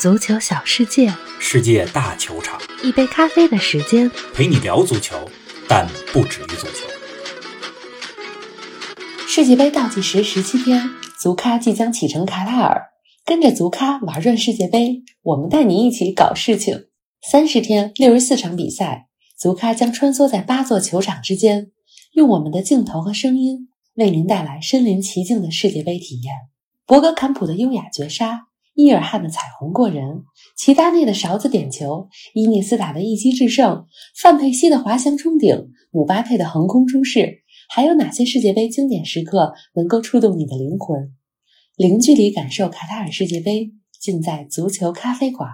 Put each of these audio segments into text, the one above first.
足球小世界，世界大球场，一杯咖啡的时间，陪你聊足球，但不止于足球。世界杯倒计时十七天，足咖即将启程卡塔尔，跟着足咖玩转世界杯，我们带你一起搞事情。三十天，六十四场比赛，足咖将穿梭在八座球场之间，用我们的镜头和声音为您带来身临其境的世界杯体验。博格坎普的优雅绝杀。伊尔汗的彩虹过人，齐达内的勺子点球，伊涅斯塔的一击制胜，范佩西的滑翔冲顶，姆巴佩的横空出世，还有哪些世界杯经典时刻能够触动你的灵魂？零距离感受卡塔尔世界杯，尽在足球咖啡馆。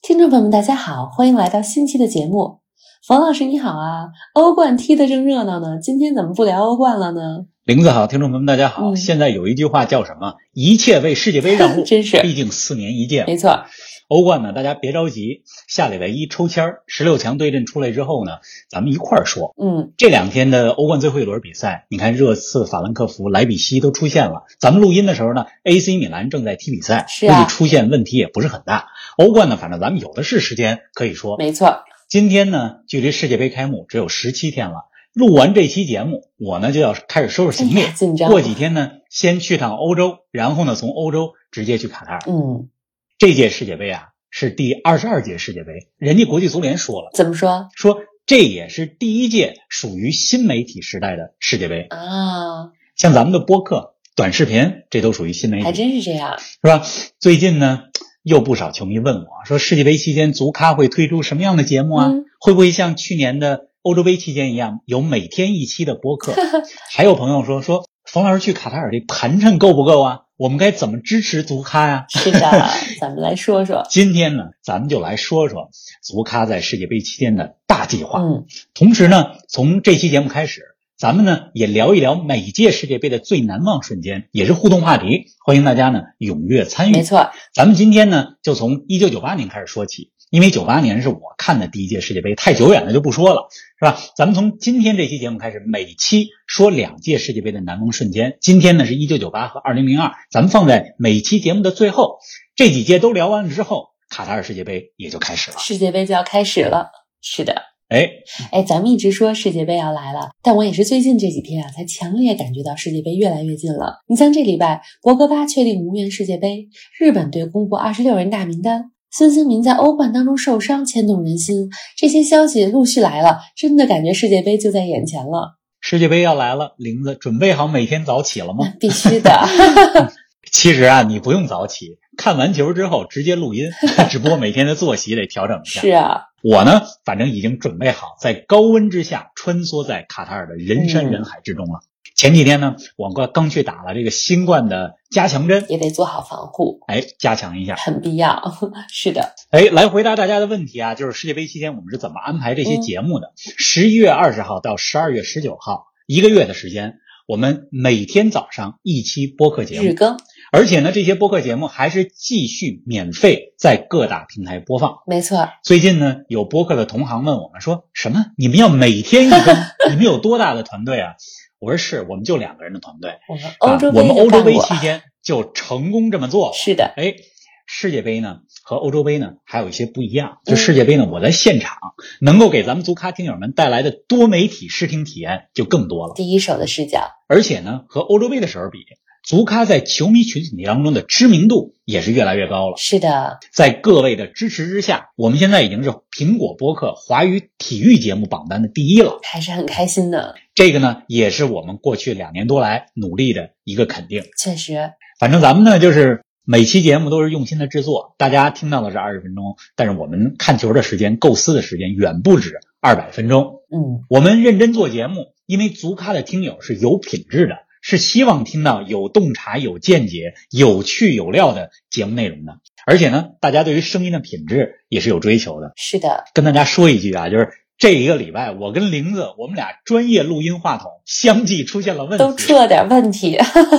听众朋友们，大家好，欢迎来到新期的节目。冯老师你好啊，欧冠踢得正热闹呢，今天怎么不聊欧冠了呢？林子好，听众朋友们大家好。现在有一句话叫什么？一切为世界杯让路，真是，毕竟四年一届。没错，欧冠呢，大家别着急，下礼拜一抽签儿，十六强对阵出来之后呢，咱们一块儿说。嗯，这两天的欧冠最后一轮比赛，你看热刺、法兰克福、莱比锡都出现了。咱们录音的时候呢，AC 米兰正在踢比赛，是啊，估计出现问题也不是很大。欧冠呢，反正咱们有的是时间可以说。没错，今天呢，距离世界杯开幕只有十七天了。录完这期节目，我呢就要开始收拾行李。过几天呢，先去趟欧洲，然后呢，从欧洲直接去卡塔尔。嗯，这届世界杯啊是第二十二届世界杯，人家国际足联说了，怎么说？说这也是第一届属于新媒体时代的世界杯啊。像咱们的播客、短视频，这都属于新媒体，还真是这样，是吧？最近呢，又不少球迷问我说，世界杯期间足咖会推出什么样的节目啊？会不会像去年的？欧洲杯期间一样，有每天一期的播客。还有朋友说说，冯老师去卡塔尔这盘缠够不够啊？我们该怎么支持足咖呀？是的，咱们来说说。今天呢，咱们就来说说足咖在世界杯期间的大计划。嗯，同时呢，从这期节目开始，咱们呢也聊一聊每届世界杯的最难忘瞬间，也是互动话题，欢迎大家呢踊跃参与。没错，咱们今天呢就从一九九八年开始说起。因为九八年是我看的第一届世界杯，太久远了就不说了，是吧？咱们从今天这期节目开始，每期说两届世界杯的难忘瞬间。今天呢是一九九八和二零零二，咱们放在每期节目的最后。这几届都聊完了之后，卡塔尔世界杯也就开始了。世界杯就要开始了，是的。哎哎，咱们一直说世界杯要来了，但我也是最近这几天啊，才强烈感觉到世界杯越来越近了。你像这礼拜，博格巴确定无缘世界杯，日本队公布二十六人大名单。孙兴民在欧冠当中受伤，牵动人心。这些消息陆续来了，真的感觉世界杯就在眼前了。世界杯要来了，玲子准备好每天早起了吗？必须的。其实啊，你不用早起，看完球之后直接录音，只不过每天的作息得调整一下。是啊，我呢，反正已经准备好在高温之下穿梭在卡塔尔的人山人海之中了。前几天呢，我刚刚去打了这个新冠的加强针，也得做好防护，哎，加强一下，很必要。是的，哎，来回答大家的问题啊，就是世界杯期间我们是怎么安排这些节目的？十一月二十号到十二月十九号，一个月的时间，我们每天早上一期播客节目，日更，而且呢，这些播客节目还是继续免费在各大平台播放。没错，最近呢，有播客的同行问我们说，什么？你们要每天一更？你们有多大的团队啊？我说是，我们就两个人的团队。我们欧洲杯，我们欧洲杯期间就成功这么做了。是的，哎，世界杯呢和欧洲杯呢还有一些不一样。就世界杯呢，我在现场能够给咱们足咖听友们带来的多媒体视听体验就更多了，第一手的视角。而且呢，和欧洲杯的时候比，足咖在球迷群体当中的知名度也是越来越高了。是的，在各位的支持之下，我们现在已经是苹果播客华语体育节目榜单的第一了，还是很开心的。这个呢，也是我们过去两年多来努力的一个肯定。确实，反正咱们呢，就是每期节目都是用心的制作。大家听到的是二十分钟，但是我们看球的时间、构思的时间远不止二百分钟。嗯，我们认真做节目，因为足咖的听友是有品质的，是希望听到有洞察、有见解、有趣有料的节目内容的。而且呢，大家对于声音的品质也是有追求的。是的，跟大家说一句啊，就是。这一个礼拜，我跟玲子，我们俩专业录音话筒相继出现了问题，都出了点问题，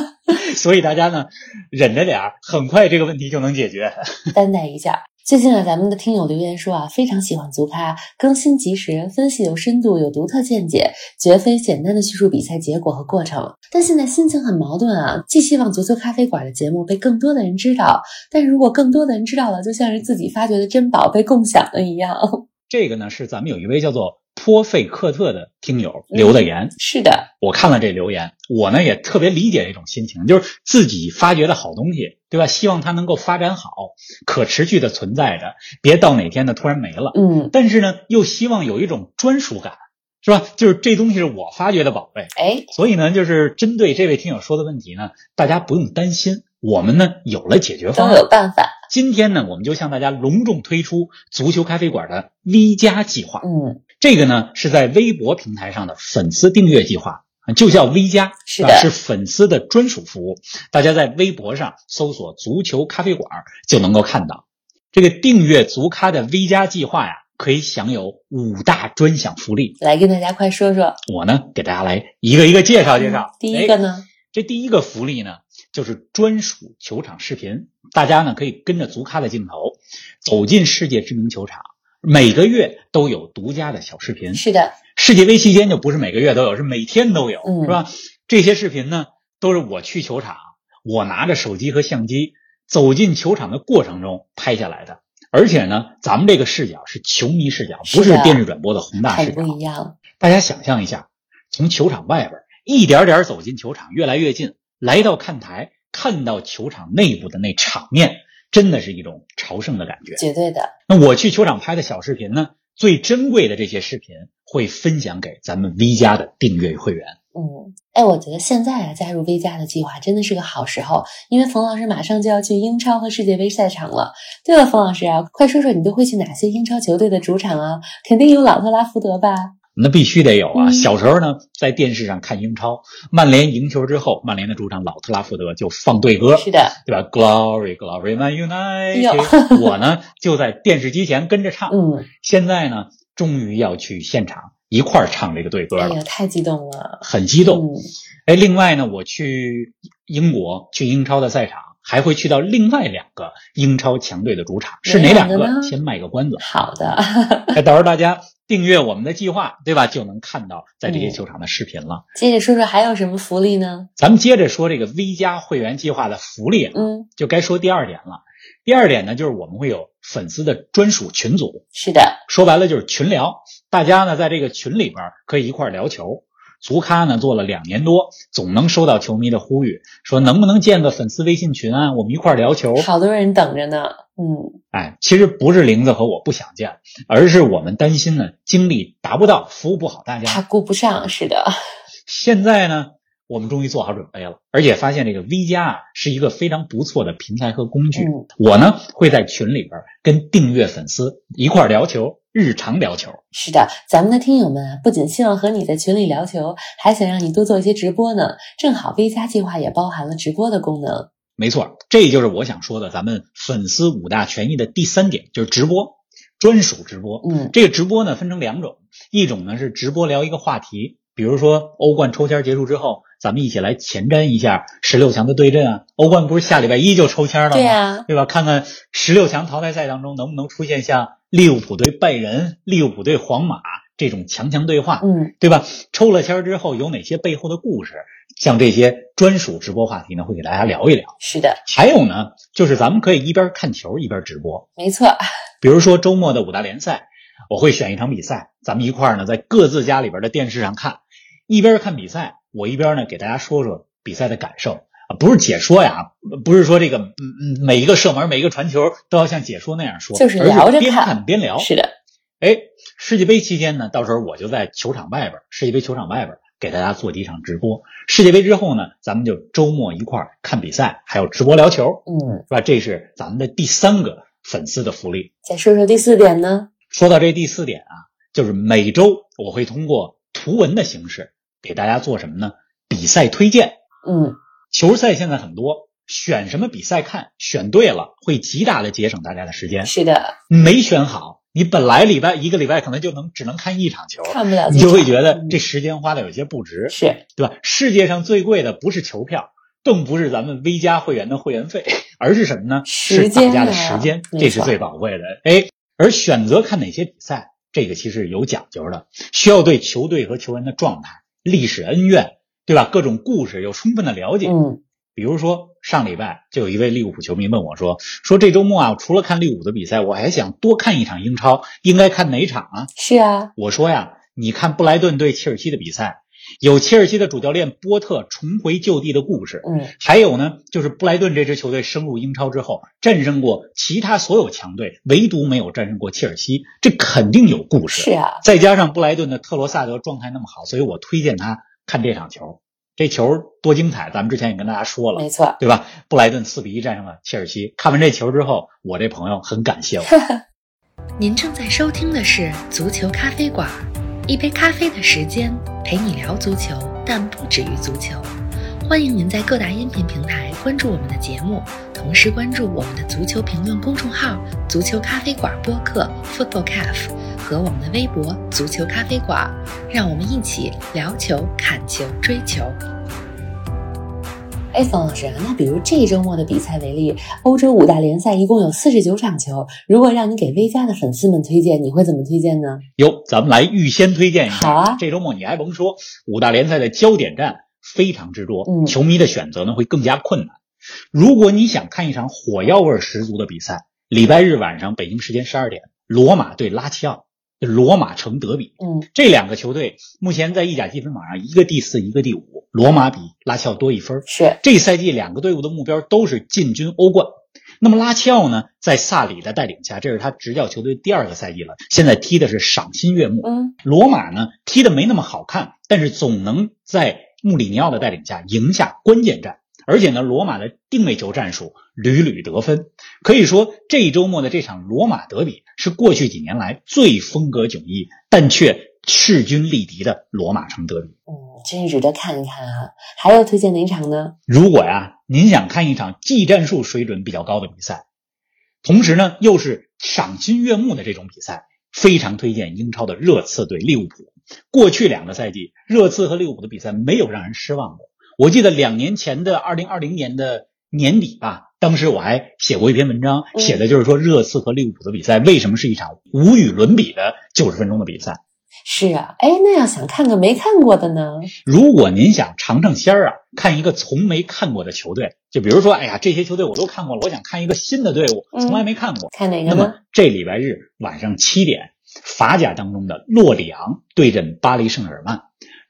所以大家呢忍着点儿，很快这个问题就能解决。担待一下，最近啊，咱们的听友留言说啊，非常喜欢足咖，更新及时，分析有深度，有独特见解，绝非简单的叙述比赛结果和过程。但现在心情很矛盾啊，既希望足球咖啡馆的节目被更多的人知道，但如果更多的人知道了，就像是自己发掘的珍宝被共享了一样。这个呢，是咱们有一位叫做颇费克特的听友留的言。是的，我看了这留言，我呢也特别理解这种心情，就是自己发掘的好东西，对吧？希望它能够发展好，可持续的存在着，别到哪天呢突然没了。嗯，但是呢，又希望有一种专属感，是吧？就是这东西是我发掘的宝贝，哎，所以呢，就是针对这位听友说的问题呢，大家不用担心，我们呢有了解决方都案。有办法。今天呢，我们就向大家隆重推出足球咖啡馆的 V 加计划。嗯，这个呢是在微博平台上的粉丝订阅计划，就叫 V 加，是的啊是粉丝的专属服务。大家在微博上搜索“足球咖啡馆”就能够看到。这个订阅足咖的 V 加计划呀，可以享有五大专享福利。来跟大家快说说。我呢给大家来一个一个介绍介绍。嗯第一个哎呢，这第一个福利呢，就是专属球场视频。大家呢可以跟着足咖的镜头，走进世界知名球场，每个月都有独家的小视频。是的，世界杯期间就不是每个月都有，是每天都有，嗯是吧？这些视频呢，都是我去球场，我拿着手机和相机走进球场的过程中拍下来的。而且呢，咱们这个视角是球迷视角，不是电视转播的宏大视角。不一样。大家想象一下，从球场外边一点点走进球场，越来越近，来到看台，看到球场内部的那场面，真的是一种朝圣的感觉。绝对的，那我去球场拍的小视频呢，最珍贵的这些视频会分享给咱们 V 加的订阅会员。嗯，哎，我觉得现在啊，加入 V 加的计划真的是个好时候，因为冯老师马上就要去英超和世界杯赛场了。对了，冯老师啊，快说说你都会去哪些英超球队的主场啊？肯定有老特拉福德吧？那必须得有啊！嗯小时候呢，在电视上看英超，曼联赢球之后，曼联的主场老特拉福德就放队歌，是的，对吧？Glory, Glory, Man United。我呢就在电视机前跟着唱。嗯，现在呢，终于要去现场一块儿唱这个队歌了，哎呀，太激动了。很激动。嗯，哎，另外呢，我去英国去英超的赛场，还会去到另外两个英超强队的主场，是哪两个？先卖个关子。好的，哎，到时候大家订阅我们的计划，对吧？就能看到在这些嗯球场的视频了。接着说说还有什么福利呢？咱们接着说这个 V 加会员计划的福利啊，嗯，就该说第二点了。第二点呢，就是我们会有粉丝的专属群组，是的，说白了就是群聊，大家呢在这个群里边可以一块聊球。足咖呢做了两年多，总能收到球迷的呼吁，说能不能建个粉丝微信群啊，我们一块儿聊球。好多人等着呢。嗯，哎，其实不是玲子和我不想建，而是我们担心呢精力达不到，服务不好大家。他顾不上。是的，现在呢，我们终于做好准备了，而且发现这个 V 加啊是一个非常不错的平台和工具。嗯我呢会在群里边跟订阅粉丝一块儿聊球，日常聊球。是的，咱们的听友们啊，不仅希望和你在群里聊球，还想让你多做一些直播呢。正好 V 加计划也包含了直播的功能。没错，这就是我想说的，咱们粉丝五大权益的第三点，就是直播，专属直播。嗯，这个直播呢分成两种，一种呢是直播聊一个话题，比如说欧冠抽签结束之后，咱们一起来前瞻一下十六强的对阵啊。欧冠不是下礼拜一就抽签了吗？对吧？看看十六强淘汰赛当中能不能出现像利物浦对拜仁、利物浦对皇马这种强强对话，嗯，对吧？抽了签之后有哪些背后的故事？像这些专属直播话题呢，会给大家聊一聊。是的，还有呢，就是咱们可以一边看球一边直播，没错。比如说周末的五大联赛，我会选一场比赛，咱们一块儿呢在各自家里边的电视上看，一边看比赛，我一边呢给大家说说比赛的感受啊，不是解说呀，不是说这个嗯嗯每一个射门每一个传球都要像解说那样说，就是聊着看看边聊。是的，哎，世界杯期间呢，到时候我就在球场外边，世界杯球场外边给大家做几场直播。世界杯之后呢，咱们就周末一块儿看比赛，还有直播聊球，嗯，是吧？这是咱们的第三个粉丝的福利。再说说第四点呢？说到这第四点啊，就是每周我会通过图文的形式给大家做什么呢？比赛推荐。嗯，球赛现在很多，选什么比赛看，选对了会极大的节省大家的时间。是的，没选好，你本来礼拜一个礼拜可能就能只能看一场球，看不了你就会觉得嗯这时间花的有些不值，是对吧？世界上最贵的不是球票，更不是咱们 V 加会员的会员费。而是什么呢？时是大家的时间，这是最宝贵的。哎，而选择看哪些比赛，这个其实有讲究的，需要对球队和球员的状态、历史恩怨，对吧？各种故事有充分的了解。嗯，比如说上礼拜就有一位利物浦球迷问我说：“说这周末啊，除了看利物浦的比赛，我还想多看一场英超，应该看哪场啊是啊，？”我说呀，你看布莱顿对切尔西的比赛，有切尔西的主教练波特重回旧地的故事，嗯，还有呢，就是布莱顿这支球队升入英超之后，战胜过其他所有强队，唯独没有战胜过切尔西，这肯定有故事。是啊，再加上布莱顿的特罗萨德状态那么好，所以我推荐他看这场球。这球多精彩，咱们之前也跟大家说了没，错。对吧？布莱顿四比一战胜了切尔西。看完这球之后，我这朋友很感谢我。您正在收听的是《足球咖啡馆》，一杯咖啡的时间陪你聊足球，但不止于足球。欢迎您在各大音频平台关注我们的节目，同时关注我们的足球评论公众号“足球咖啡馆播客 ”（Football Cafe） 和我们的微博“足球咖啡馆”，让我们一起聊球、看球、追球。哎，冯老师，那比如这周末的比赛为例，欧洲五大联赛一共有四十九场球，如果让你给 V 加的粉丝们推荐，你会怎么推荐呢？哟，咱们来预先推荐一下。好啊这周末你还甭说，五大联赛的焦点战非常之多，嗯球迷的选择呢会更加困难。如果你想看一场火药味十足的比赛，礼拜日晚上北京时间十二点，罗马对拉齐奥，罗马城德比。嗯，这两个球队目前在意甲积分榜上，一个第四，一个第五，罗马比拉齐奥多一分。是，这赛季两个队伍的目标都是进军欧冠。那么拉齐奥呢，在萨里的带领下，这是他执教球队第二个赛季了，现在踢的是赏心悦目。嗯，罗马呢，踢的没那么好看，但是总能在穆里尼奥的带领下赢下关键战。而且呢，罗马的定位球战术屡屡得分，可以说这一周末的这场罗马德比是过去几年来最风格迥异，但却势均力敌的罗马城德比。嗯，真值得看一看啊！还要推荐哪场呢？如果呀，您想看一场技战术水准比较高的比赛，同时呢又是赏心悦目的这种比赛，非常推荐英超的热刺对利物浦。过去两个赛季，热刺和利物浦的比赛没有让人失望过。我记得两年前的二零二零年的年底吧，当时我还写过一篇文章，嗯写的就是说热刺和利物浦的比赛为什么是一场无与伦比的九十分钟的比赛。是啊，哎，那要想看个没看过的呢？如果您想尝尝鲜儿啊，看一个从没看过的球队，就比如说，哎呀，这些球队我都看过了，我想看一个新的队伍，嗯从来没看过。看哪个那么呢？这礼拜日晚上七点，法甲当中的洛里昂对阵巴黎圣日耳曼。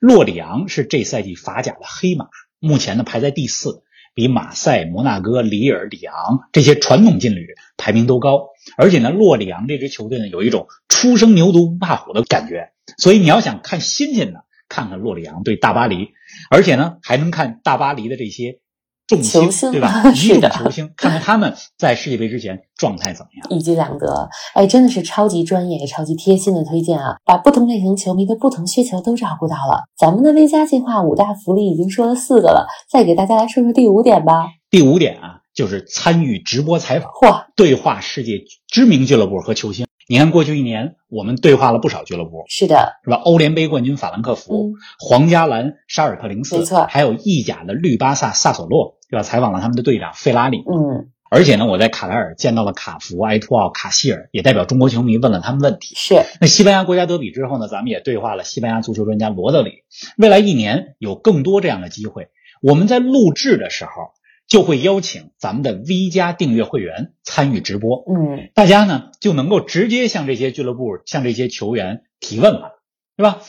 洛里昂是这赛季法甲的黑马，目前呢排在第四，比马赛、摩纳哥、里尔、里昂这些传统劲旅排名都高。而且呢，洛里昂这支球队呢有一种初生牛犊不怕虎的感觉，所以你要想看新鲜的，看看洛里昂对大巴黎，而且呢还能看大巴黎的这些重球星对吧？一众球星，看看他们在世界杯之前状态怎么样。一举两得，哎，真的是超级专业、超级贴心的推荐啊！把不同类型球迷的不同需求都照顾到了。咱们的 V 加计划五大福利已经说了四个了，再给大家来说说第五点吧。第五点啊，就是参与直播采访，嚯，对话世界知名俱乐部和球星。你看，过去一年我们对话了不少俱乐部，是的，是吧？欧联杯冠军法兰克福、嗯皇家蓝沙尔克零四，没错还有意甲的绿巴萨萨索洛，对吧？采访了他们的队长费拉里。嗯，而且呢，我在卡莱尔见到了卡福、埃托奥、卡希尔，也代表中国球迷问了他们问题。是，那西班牙国家德比之后呢，咱们也对话了西班牙足球专家罗德里。未来一年有更多这样的机会，我们在录制的时候就会邀请咱们的 V 加订阅会员参与直播，嗯，大家呢就能够直接向这些俱乐部、向这些球员提问了，对吧？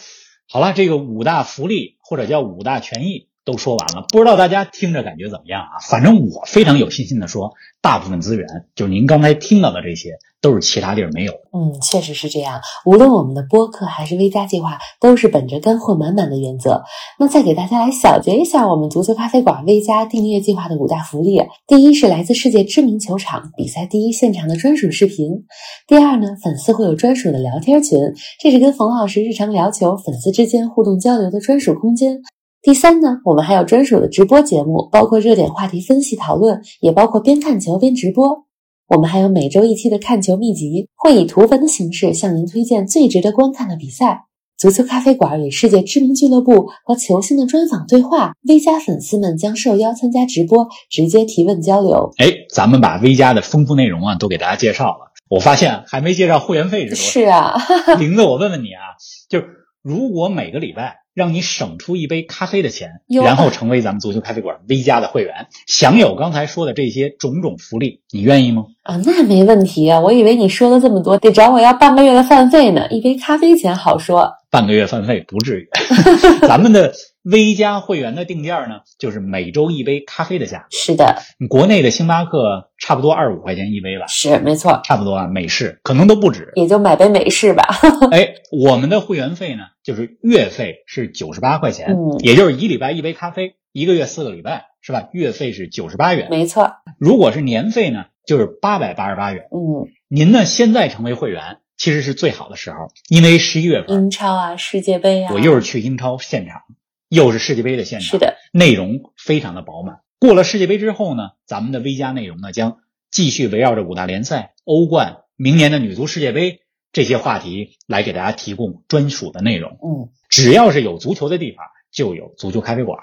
好了，这个五大福利或者叫五大权益都说完了，不知道大家听着感觉怎么样啊？反正我非常有信心的说，大部分资源就是您刚才听到的这些，都是其他地儿没有。嗯，确实是这样。无论我们的播客还是 V 加计划，都是本着干货满满的原则。那再给大家来小结一下我们足球咖啡馆 V 加订阅计划的五大福利。第一是来自世界知名球场比赛第一现场的专属视频。第二呢，粉丝会有专属的聊天群，这是跟冯老师日常聊球、粉丝之间互动交流的专属空间。第三呢，我们还有专属的直播节目，包括热点话题分析讨论，也包括边看球边直播。我们还有每周一期的看球秘籍，会以图文的形式向您推荐最值得观看的比赛。足球咖啡馆与世界知名俱乐部和球星的专访对话，V 加粉丝们将受邀参加直播，直接提问交流。哎，咱们把 V 加的丰富内容啊都给大家介绍了。我发现还没介绍会员费是多少。是啊，玲子，我问问你啊，就是如果每个礼拜让你省出一杯咖啡的钱，然后成为咱们足球咖啡馆 V 加的会员，享有刚才说的这些种种福利，你愿意吗？啊，那没问题啊！我以为你说了这么多，得找我要半个月的饭费呢。一杯咖啡钱好说。半个月饭费不至于。咱们的 V 加会员的定价呢，就是每周一杯咖啡的价格。是的，国内的星巴克差不多二十五块钱一杯吧，是没错，差不多啊，美式可能都不止。也就买杯美式吧。哎，我们的会员费呢，就是月费是九十八块钱，嗯也就是一礼拜一杯咖啡，一个月四个礼拜，是吧？月费是九十八元。没错，如果是年费呢，就是八百八十八元。嗯，您呢，现在成为会员其实是最好的时候，因为十一月份英超啊，世界杯啊，我又是去英超现场，又是世界杯的现场，是的，内容非常的饱满。过了世界杯之后呢，咱们的 V 加内容呢将继续围绕着五大联赛、欧冠、明年的女足世界杯这些话题来给大家提供专属的内容。嗯，只要是有足球的地方，就有足球咖啡馆。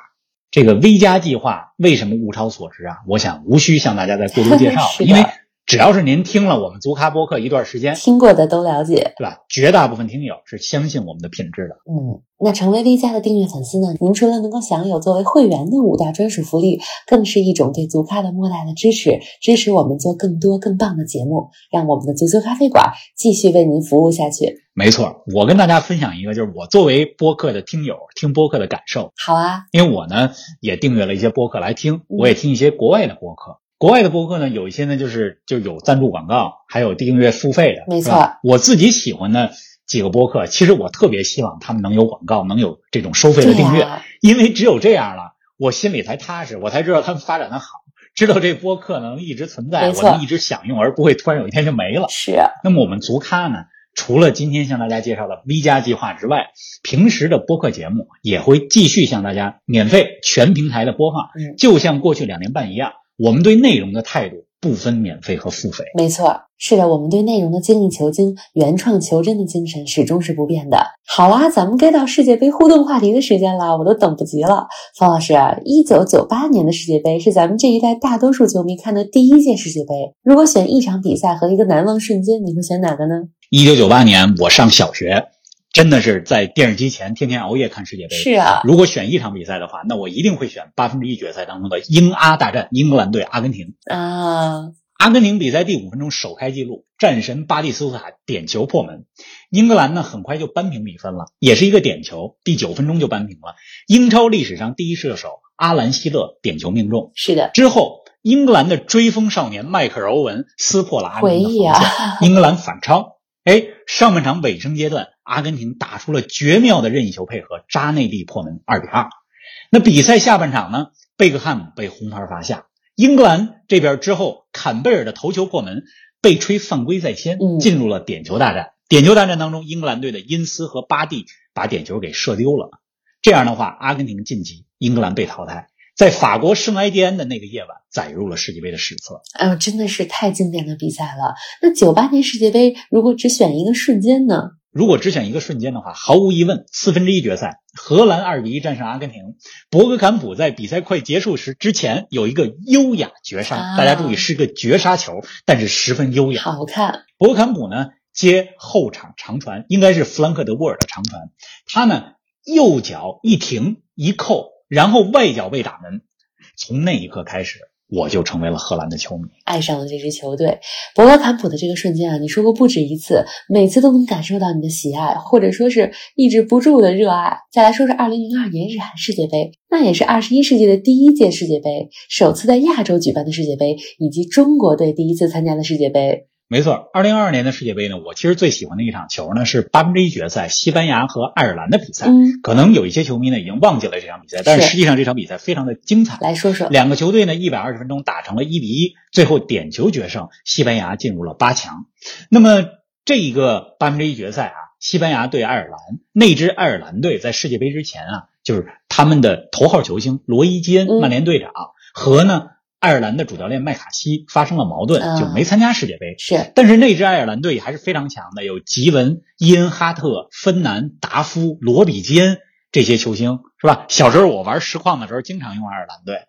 这个 V 加计划为什么物超所值啊？我想无需向大家再过多介绍了，因为只要是您听了我们足咖播客一段时间，听过的都了解。对吧？绝大部分听友是相信我们的品质的。嗯，那成为 V 家的订阅粉丝呢，您除了能够享有作为会员的五大专属福利，更是一种对足咖的莫大的支持，支持我们做更多更棒的节目，让我们的足球咖啡馆继续为您服务下去。没错，我跟大家分享一个，就是我作为播客的听友听播客的感受。好啊，因为我呢也订阅了一些播客来听，我也听一些国外的播客。国外的播客呢，有一些呢就是就有赞助广告，还有订阅付费的，没错。我自己喜欢的几个播客，其实我特别希望他们能有广告，能有这种收费的订阅，呀、因为只有这样了，我心里才踏实，我才知道他们发展的好，知道这播客能一直存在，我能一直享用，而不会突然有一天就没了。是。啊，那么我们足咖呢，除了今天向大家介绍的 V 加计划之外，平时的播客节目也会继续向大家免费全平台的播放，嗯。就像过去两年半一样，我们对内容的态度不分免费和付费。没错，是的，我们对内容的精益求精、原创求真的精神始终是不变的。好啦，咱们该到世界杯互动话题的时间了，我都等不及了。方老师啊，一九九八年的世界杯是咱们这一代大多数球迷看的第一届世界杯。如果选一场比赛和一个难忘瞬间，你会选哪个呢？一九九八年我上小学，真的是在电视机前天天熬夜看世界杯。是啊，如果选一场比赛的话，那我一定会选八分之一决赛当中的英阿大战，英格兰对阿根廷。啊，阿根廷比赛第五分钟首开纪录，战神巴蒂斯图塔点球破门。英格兰呢很快就扳平比分了，也是一个点球，第九分钟就扳平了。英超历史上第一射手阿兰希勒点球命中是的，之后，英格兰的追风少年迈克尔欧文撕破了阿根廷的防线，啊，英格兰反超。哎，上半场尾声阶段，阿根廷打出了绝妙的任意球配合，扎内利破门，二比二。那比赛下半场呢，贝克汉姆被红牌罚下，英格兰这边之后，坎贝尔的头球破门，被吹犯规在先嗯，进入了点球大战。点球大战当中，英格兰队的因斯和巴蒂把点球给射丢了。这样的话，阿根廷晋级，英格兰被淘汰。在法国圣埃蒂安的那个夜晚，载入了世界杯的史册。哎呦，真的是太经典的比赛了。那九八年世界杯，如果只选一个瞬间呢？如果只选一个瞬间的话，毫无疑问，四分之一决赛，荷兰二比一战胜阿根廷。博格坎普在比赛快结束时之前有一个优雅绝杀，啊大家注意是个绝杀球，但是十分优雅。好看，博格坎普呢接后场长传，应该是弗兰克德沃尔的长传，他呢右脚一停一扣，然后外脚被打门。从那一刻开始，我就成为了荷兰的球迷。爱上了这支球队。博格坎普的这个瞬间啊，你说过不止一次，每次都能感受到你的喜爱，或者说是抑制不住的热爱。再来说说二零零二年日韩世界杯，那也是二十一世纪的第一届世界杯，首次在亚洲举办的世界杯，以及中国队第一次参加的世界杯。没错，二零二二年的世界杯呢，我其实最喜欢的一场球呢是八分之一决赛西班牙和爱尔兰的比赛。嗯，可能有一些球迷呢已经忘记了这场比赛，但是是实际上这场比赛非常的精彩。来说说，两个球队呢一百二十分钟打成了一比一，最后点球决胜，西班牙进入了八强。那么这一个八分之一决赛啊，西班牙对爱尔兰，那支爱尔兰队在世界杯之前啊，就是他们的头号球星罗伊基恩，嗯曼联队长和呢爱尔兰的主教练麦卡锡发生了矛盾，啊就没参加世界杯。是但是那支爱尔兰队还是非常强的，有吉文、伊恩哈特、芬南、达夫、罗比基恩这些球星，是吧？小时候我玩实况的时候，经常用爱尔兰队。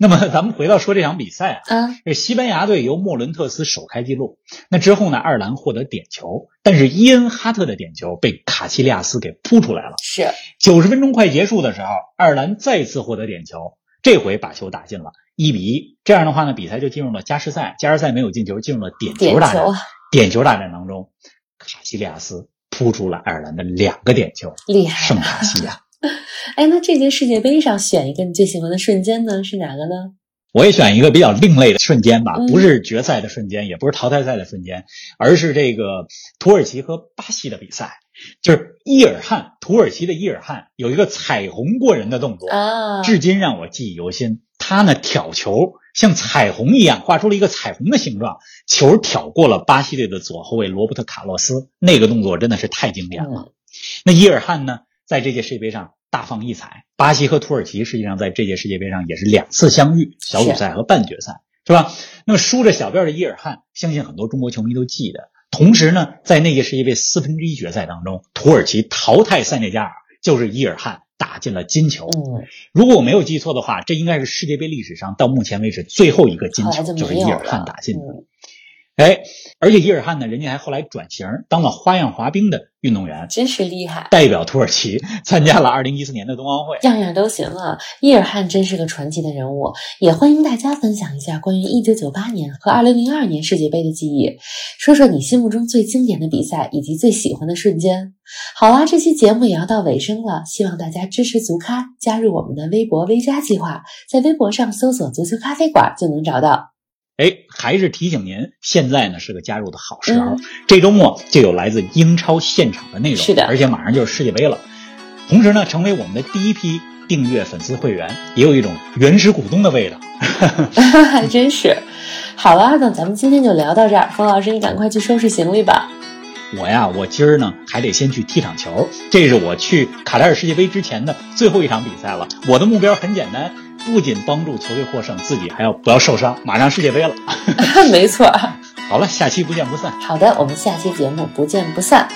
那么咱们回到说这场比赛啊，啊，这西班牙队由莫伦特斯首开纪录，那之后呢，爱尔兰获得点球，但是伊恩哈特的点球被卡西利亚斯给扑出来了。是九十分钟快结束的时候，爱尔兰再次获得点球，这回把球打进了，一比一。这样的话呢，比赛就进入了加时赛，加时赛没有进球，进入了点点球大战。点球大战当中，卡西利亚斯扑出了爱尔兰的两个点球，厉害圣卡西亚。哎，那这届世界杯上选一个你最喜欢的瞬间呢？是哪个呢？我也选一个比较另类的瞬间吧，嗯不是决赛的瞬间，也不是淘汰赛的瞬间，而是这个土耳其和巴西的比赛。就是伊尔汗，土耳其的伊尔汗有一个彩虹过人的动作，啊，至今让我记忆犹新。他呢挑球像彩虹一样画出了一个彩虹的形状，球挑过了巴西队的左后卫罗伯特卡洛斯，那个动作真的是太经典了。嗯那伊尔汗呢，在这届世界杯上大放异彩。巴西和土耳其实际上在这届世界杯上也是两次相遇，小组赛和半决赛，是吧？那么梳着小辫儿的伊尔汗，相信很多中国球迷都记得。同时呢，在那届世界杯四分之一决赛当中，土耳其淘汰塞内加尔，就是伊尔汗打进了金球。嗯，如果我没有记错的话，这应该是世界杯历史上到目前为止最后一个金球，就是伊尔汗打进的。嗯哎，而且伊尔汗呢，人家还后来转型当了花样滑冰的运动员，真是厉害，代表土耳其参加了2014年的冬奥会。样样都行啊！伊尔汗真是个传奇的人物，也欢迎大家分享一下关于1998年和2002年世界杯的记忆，说说你心目中最经典的比赛以及最喜欢的瞬间。好啦，这期节目也要到尾声了，希望大家支持足咖，加入我们的微博微加计划，在微博上搜索“足球咖啡馆”就能找到。哎，还是提醒您，现在呢是个加入的好时候。嗯这周末就有来自英超现场的内容，是的而且马上就是世界杯了。同时呢，成为我们的第一批订阅粉丝会员，也有一种原始股东的味道。还真是。好啦，那咱们今天就聊到这儿。冯老师，你赶快去收拾行李吧。我呀，我今儿呢还得先去踢场球，这是我去卡塔尔世界杯之前的最后一场比赛了。我的目标很简单，不仅帮助球队获胜，自己还要不要受伤。马上世界杯了，没错。好了，下期不见不散。好的，我们下期节目不见不散。